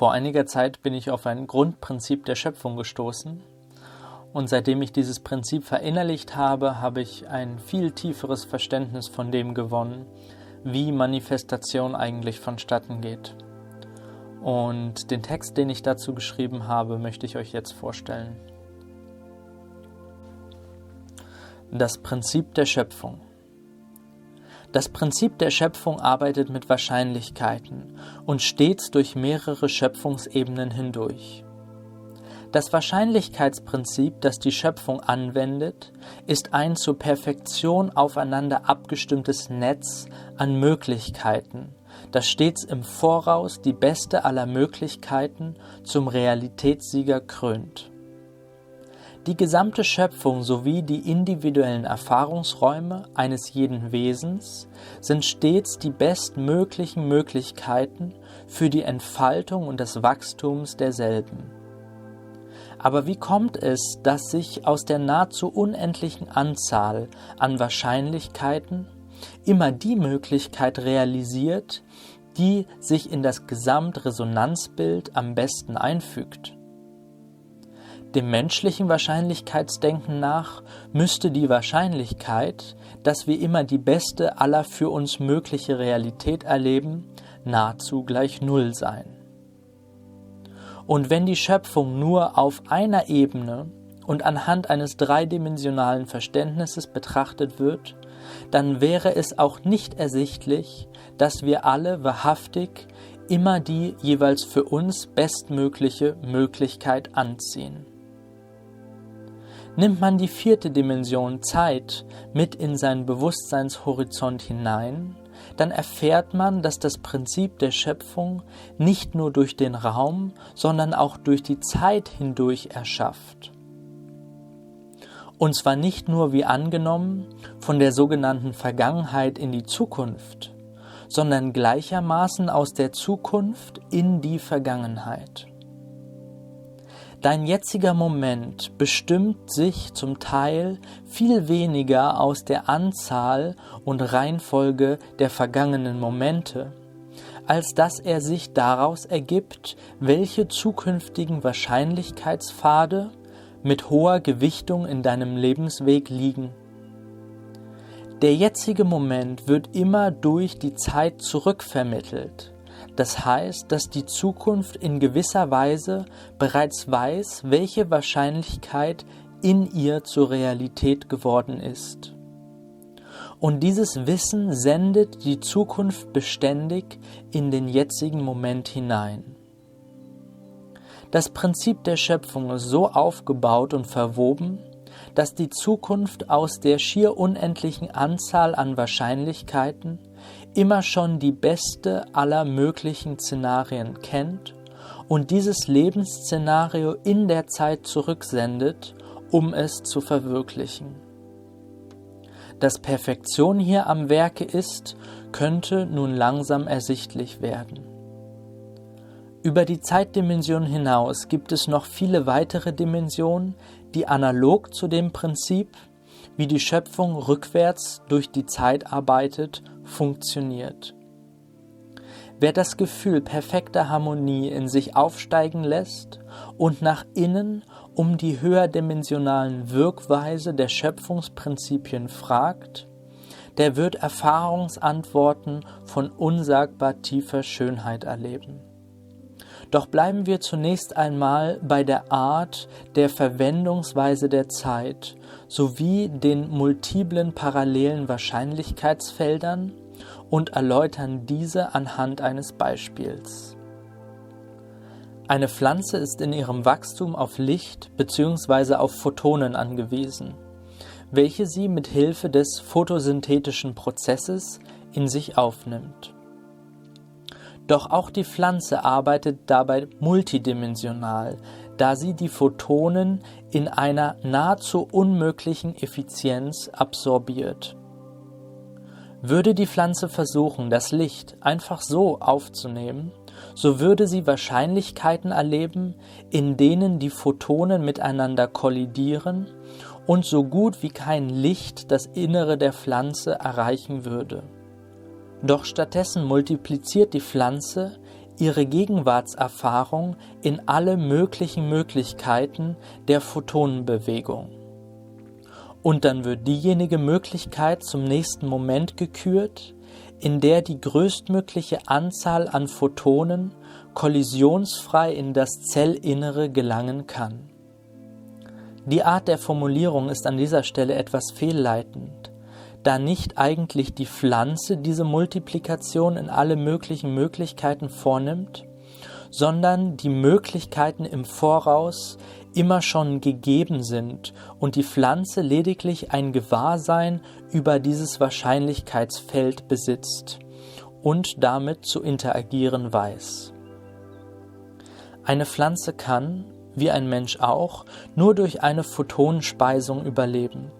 Vor einiger Zeit bin ich auf ein Grundprinzip der Schöpfung gestoßen und seitdem ich dieses Prinzip verinnerlicht habe, habe ich ein viel tieferes Verständnis von dem gewonnen, wie Manifestation eigentlich vonstatten geht. Und den Text, den ich dazu geschrieben habe, möchte ich euch jetzt vorstellen. Das Prinzip der Schöpfung. Das Prinzip der Schöpfung arbeitet mit Wahrscheinlichkeiten und stets durch mehrere Schöpfungsebenen hindurch. Das Wahrscheinlichkeitsprinzip, das die Schöpfung anwendet, ist ein zur Perfektion aufeinander abgestimmtes Netz an Möglichkeiten, das stets im Voraus die beste aller Möglichkeiten zum Realitätssieger krönt. Die gesamte Schöpfung sowie die individuellen Erfahrungsräume eines jeden Wesens sind stets die bestmöglichen Möglichkeiten für die Entfaltung und das Wachstums derselben. Aber wie kommt es, dass sich aus der nahezu unendlichen Anzahl an Wahrscheinlichkeiten immer die Möglichkeit realisiert, die sich in das Gesamtresonanzbild am besten einfügt? Dem menschlichen Wahrscheinlichkeitsdenken nach müsste die Wahrscheinlichkeit, dass wir immer die beste aller für uns mögliche Realität erleben, nahezu gleich Null sein. Und wenn die Schöpfung nur auf einer Ebene und anhand eines dreidimensionalen Verständnisses betrachtet wird, dann wäre es auch nicht ersichtlich, dass wir alle wahrhaftig immer die jeweils für uns bestmögliche Möglichkeit anziehen. Nimmt man die vierte Dimension Zeit mit in seinen Bewusstseinshorizont hinein, dann erfährt man, dass das Prinzip der Schöpfung nicht nur durch den Raum, sondern auch durch die Zeit hindurch erschafft. Und zwar nicht nur wie angenommen von der sogenannten Vergangenheit in die Zukunft, sondern gleichermaßen aus der Zukunft in die Vergangenheit. Dein jetziger Moment bestimmt sich zum Teil viel weniger aus der Anzahl und Reihenfolge der vergangenen Momente, als dass er sich daraus ergibt, welche zukünftigen Wahrscheinlichkeitspfade mit hoher Gewichtung in deinem Lebensweg liegen. Der jetzige Moment wird immer durch die Zeit zurückvermittelt. Das heißt, dass die Zukunft in gewisser Weise bereits weiß, welche Wahrscheinlichkeit in ihr zur Realität geworden ist. Und dieses Wissen sendet die Zukunft beständig in den jetzigen Moment hinein. Das Prinzip der Schöpfung ist so aufgebaut und verwoben, dass die Zukunft aus der schier unendlichen Anzahl an Wahrscheinlichkeiten immer schon die beste aller möglichen Szenarien kennt und dieses Lebensszenario in der Zeit zurücksendet, um es zu verwirklichen. Dass Perfektion hier am Werke ist, könnte nun langsam ersichtlich werden. Über die Zeitdimension hinaus gibt es noch viele weitere Dimensionen, die analog zu dem Prinzip, wie die Schöpfung rückwärts durch die Zeit arbeitet, funktioniert. Wer das Gefühl perfekter Harmonie in sich aufsteigen lässt und nach innen um die höherdimensionalen Wirkweise der Schöpfungsprinzipien fragt, der wird Erfahrungsantworten von unsagbar tiefer Schönheit erleben. Doch bleiben wir zunächst einmal bei der Art der Verwendungsweise der Zeit sowie den multiplen parallelen Wahrscheinlichkeitsfeldern und erläutern diese anhand eines Beispiels. Eine Pflanze ist in ihrem Wachstum auf Licht bzw. auf Photonen angewiesen, welche sie mit Hilfe des photosynthetischen Prozesses in sich aufnimmt. Doch auch die Pflanze arbeitet dabei multidimensional, da sie die Photonen in einer nahezu unmöglichen Effizienz absorbiert. Würde die Pflanze versuchen, das Licht einfach so aufzunehmen, so würde sie Wahrscheinlichkeiten erleben, in denen die Photonen miteinander kollidieren und so gut wie kein Licht das Innere der Pflanze erreichen würde. Doch stattdessen multipliziert die Pflanze ihre Gegenwartserfahrung in alle möglichen Möglichkeiten der Photonenbewegung. Und dann wird diejenige Möglichkeit zum nächsten Moment gekürt, in der die größtmögliche Anzahl an Photonen kollisionsfrei in das Zellinnere gelangen kann. Die Art der Formulierung ist an dieser Stelle etwas fehlleitend, da nicht eigentlich die Pflanze diese Multiplikation in alle möglichen Möglichkeiten vornimmt, sondern die Möglichkeiten im Voraus immer schon gegeben sind und die Pflanze lediglich ein Gewahrsein über dieses Wahrscheinlichkeitsfeld besitzt und damit zu interagieren weiß. Eine Pflanze kann, wie ein Mensch auch, nur durch eine Photonenspeisung überleben,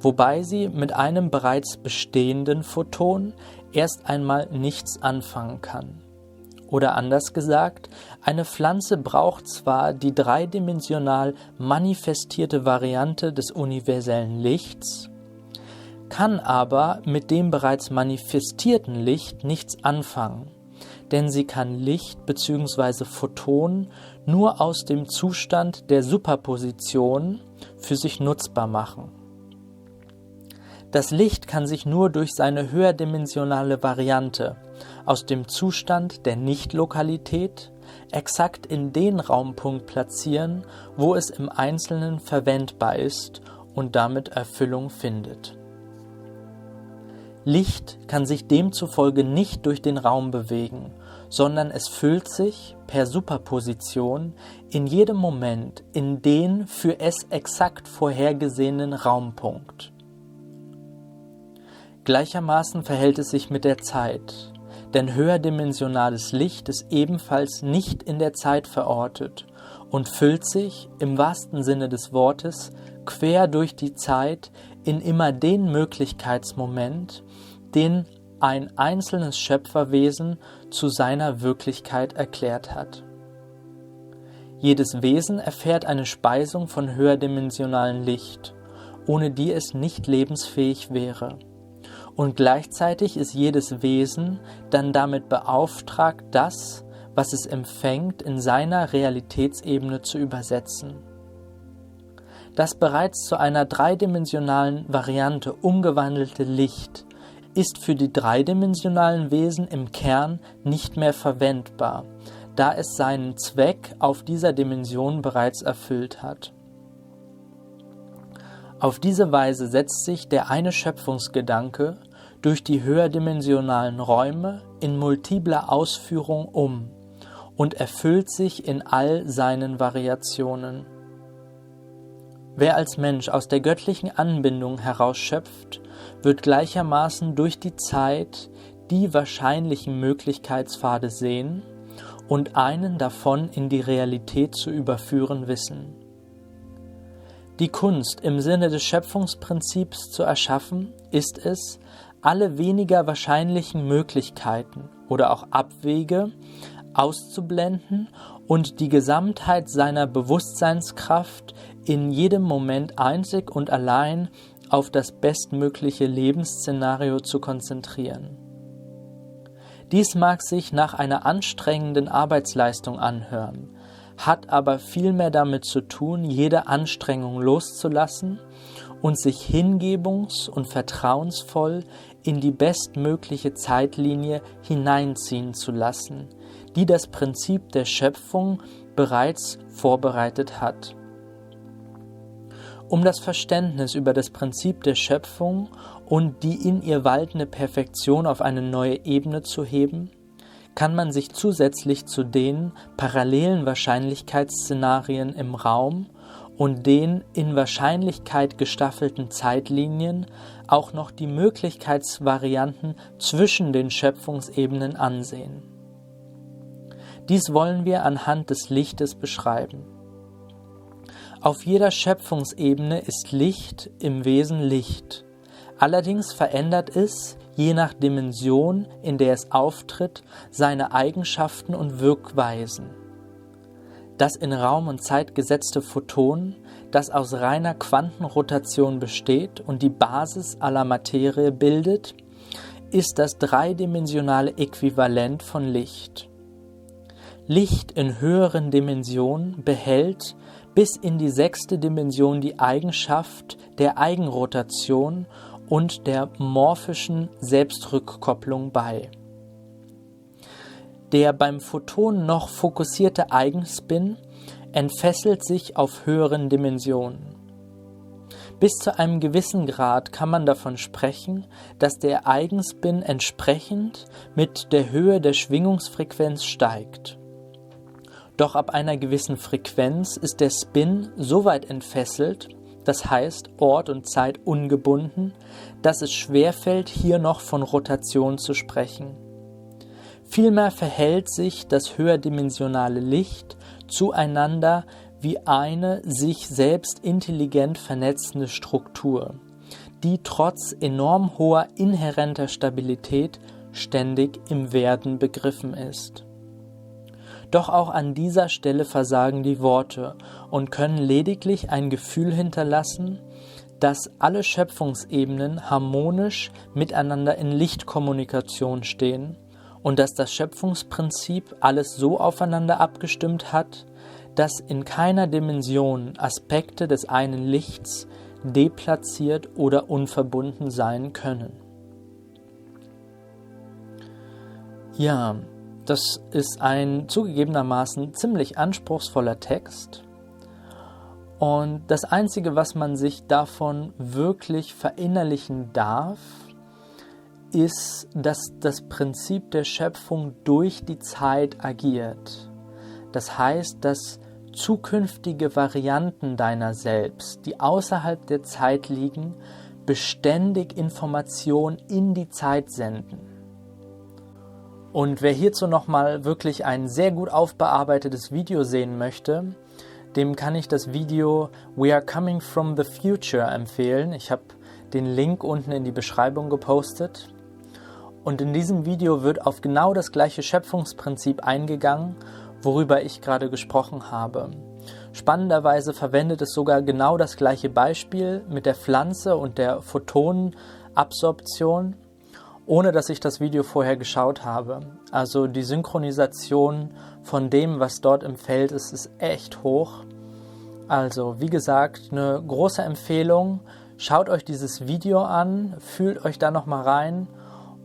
wobei sie mit einem bereits bestehenden Photon erst einmal nichts anfangen kann. Oder anders gesagt, eine Pflanze braucht zwar die dreidimensional manifestierte Variante des universellen Lichts, kann aber mit dem bereits manifestierten Licht nichts anfangen, denn sie kann Licht bzw. Photonen nur aus dem Zustand der Superposition für sich nutzbar machen. Das Licht kann sich nur durch seine höherdimensionale Variante aus dem Zustand der Nichtlokalität exakt in den Raumpunkt platzieren, wo es im Einzelnen verwendbar ist und damit Erfüllung findet. Licht kann sich demzufolge nicht durch den Raum bewegen, sondern es füllt sich per Superposition in jedem Moment in den für es exakt vorhergesehenen Raumpunkt. Gleichermaßen verhält es sich mit der Zeit, denn höherdimensionales Licht ist ebenfalls nicht in der Zeit verortet und füllt sich im wahrsten Sinne des Wortes quer durch die Zeit in immer den Möglichkeitsmoment, den ein einzelnes Schöpferwesen zu seiner Wirklichkeit erklärt hat. Jedes Wesen erfährt eine Speisung von höherdimensionalem Licht, ohne die es nicht lebensfähig wäre. Und gleichzeitig ist jedes Wesen dann damit beauftragt, das, was es empfängt, in seiner Realitätsebene zu übersetzen. Das bereits zu einer dreidimensionalen Variante umgewandelte Licht ist für die dreidimensionalen Wesen im Kern nicht mehr verwendbar, da es seinen Zweck auf dieser Dimension bereits erfüllt hat. Auf diese Weise setzt sich der eine Schöpfungsgedanke durch die höherdimensionalen Räume in multipler Ausführung um und erfüllt sich in all seinen Variationen. Wer als Mensch aus der göttlichen Anbindung herausschöpft, wird gleichermaßen durch die Zeit die wahrscheinlichen Möglichkeitspfade sehen und einen davon in die Realität zu überführen wissen. Die Kunst im Sinne des Schöpfungsprinzips zu erschaffen, ist es, alle weniger wahrscheinlichen Möglichkeiten oder auch Abwege auszublenden und die Gesamtheit seiner Bewusstseinskraft in jedem Moment einzig und allein auf das bestmögliche Lebensszenario zu konzentrieren. Dies mag sich nach einer anstrengenden Arbeitsleistung anhören, hat aber vielmehr damit zu tun, jede Anstrengung loszulassen und sich hingebungs- und vertrauensvoll in die bestmögliche Zeitlinie hineinziehen zu lassen, die das Prinzip der Schöpfung bereits vorbereitet hat. Um das Verständnis über das Prinzip der Schöpfung und die in ihr waltende Perfektion auf eine neue Ebene zu heben, kann man sich zusätzlich zu den parallelen Wahrscheinlichkeitsszenarien im Raum und den in Wahrscheinlichkeit gestaffelten Zeitlinien auch noch die Möglichkeitsvarianten zwischen den Schöpfungsebenen ansehen. Dies wollen wir anhand des Lichtes beschreiben. Auf jeder Schöpfungsebene ist Licht im Wesen Licht. Allerdings verändert es, je nach Dimension, in der es auftritt, seine Eigenschaften und Wirkweisen. Das in Raum und Zeit gesetzte Photon, das aus reiner Quantenrotation besteht und die Basis aller Materie bildet, ist das dreidimensionale Äquivalent von Licht. Licht in höheren Dimensionen behält bis in die sechste Dimension die Eigenschaft der Eigenrotation und der morphischen Selbstrückkopplung bei. Der beim Photon noch fokussierte Eigenspin entfesselt sich auf höheren Dimensionen. Bis zu einem gewissen Grad kann man davon sprechen, dass der Eigenspin entsprechend mit der Höhe der Schwingungsfrequenz steigt. Doch ab einer gewissen Frequenz ist der Spin so weit entfesselt, das heißt Ort und Zeit ungebunden, dass es schwerfällt, hier noch von Rotation zu sprechen. Vielmehr verhält sich das höherdimensionale Licht zueinander wie eine sich selbst intelligent vernetzende Struktur, die trotz enorm hoher inhärenter Stabilität ständig im Werden begriffen ist. Doch auch an dieser Stelle versagen die Worte und können lediglich ein Gefühl hinterlassen, dass alle Schöpfungsebenen harmonisch miteinander in Lichtkommunikation stehen und dass das Schöpfungsprinzip alles so aufeinander abgestimmt hat, dass in keiner Dimension Aspekte des einen Lichts deplatziert oder unverbunden sein können. Ja, das ist ein zugegebenermaßen ziemlich anspruchsvoller Text. Und das Einzige, was man sich davon wirklich verinnerlichen darf, ist, dass das Prinzip der Schöpfung durch die Zeit agiert. Das heißt, dass zukünftige Varianten deiner selbst, die außerhalb der Zeit liegen, beständig Information in die Zeit senden. Und wer hierzu nochmal wirklich ein sehr gut aufbearbeitetes Video sehen möchte, dem kann ich das Video We Are Coming from the Future empfehlen. Ich habe den Link unten in die Beschreibung gepostet. Und in diesem Video wird auf genau das gleiche Schöpfungsprinzip eingegangen, worüber ich gerade gesprochen habe. Spannenderweise verwendet es sogar genau das gleiche Beispiel mit der Pflanze und der Photonenabsorption, ohne dass ich das Video vorher geschaut habe. Also die Synchronisation von dem, was dort im Feld ist, ist echt hoch. Also, wie gesagt, eine große Empfehlung. Schaut euch dieses Video an, fühlt euch da nochmal rein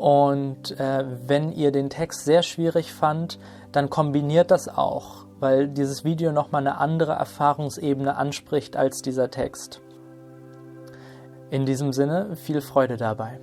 und äh, wenn ihr den Text sehr schwierig fand, dann kombiniert das auch, weil dieses Video nochmal eine andere Erfahrungsebene anspricht als dieser Text. In diesem Sinne, viel Freude dabei.